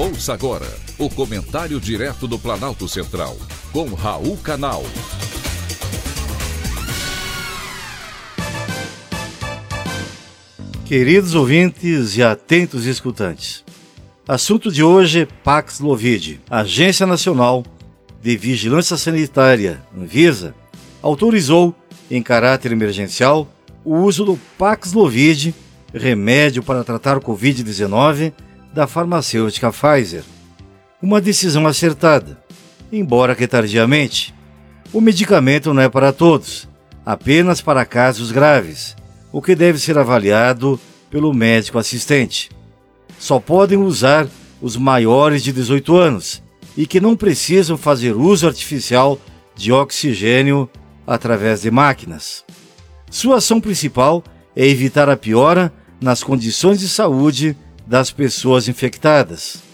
Ouça agora o comentário direto do Planalto Central, com Raul Canal. Queridos ouvintes e atentos escutantes, assunto de hoje Paxlovid, Agência Nacional de Vigilância Sanitária, Anvisa, autorizou, em caráter emergencial, o uso do Paxlovid, remédio para tratar o Covid-19, da farmacêutica Pfizer. Uma decisão acertada, embora que tardiamente. O medicamento não é para todos, apenas para casos graves, o que deve ser avaliado pelo médico assistente. Só podem usar os maiores de 18 anos e que não precisam fazer uso artificial de oxigênio através de máquinas. Sua ação principal é evitar a piora nas condições de saúde das pessoas infectadas.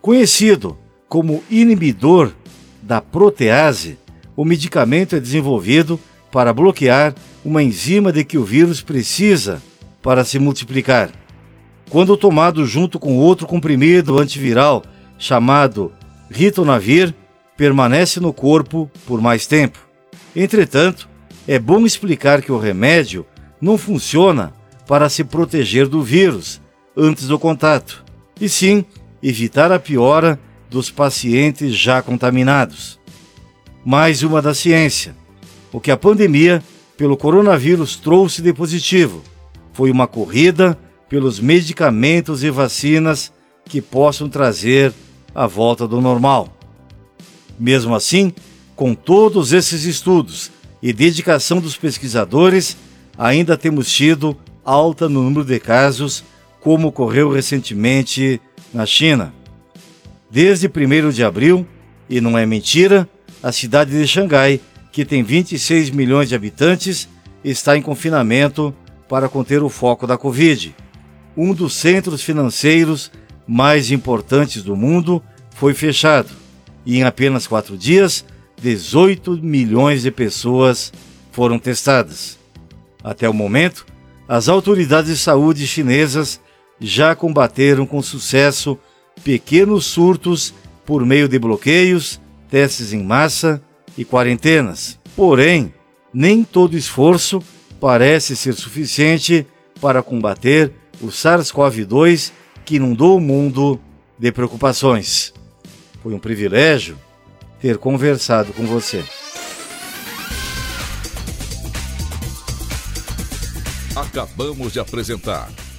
Conhecido como inibidor da protease, o medicamento é desenvolvido para bloquear uma enzima de que o vírus precisa para se multiplicar. Quando tomado junto com outro comprimido antiviral chamado ritonavir, permanece no corpo por mais tempo. Entretanto, é bom explicar que o remédio não funciona para se proteger do vírus, antes do contato, e sim evitar a piora dos pacientes já contaminados. Mais uma da ciência. O que a pandemia pelo coronavírus trouxe de positivo foi uma corrida pelos medicamentos e vacinas que possam trazer a volta do normal. Mesmo assim, com todos esses estudos e dedicação dos pesquisadores, ainda temos tido alta no número de casos como ocorreu recentemente na China. Desde 1 de abril, e não é mentira, a cidade de Xangai, que tem 26 milhões de habitantes, está em confinamento para conter o foco da Covid. Um dos centros financeiros mais importantes do mundo foi fechado e, em apenas quatro dias, 18 milhões de pessoas foram testadas. Até o momento, as autoridades de saúde chinesas já combateram com sucesso pequenos surtos por meio de bloqueios, testes em massa e quarentenas. Porém, nem todo esforço parece ser suficiente para combater o SARS-CoV-2 que inundou o mundo de preocupações. Foi um privilégio ter conversado com você. Acabamos de apresentar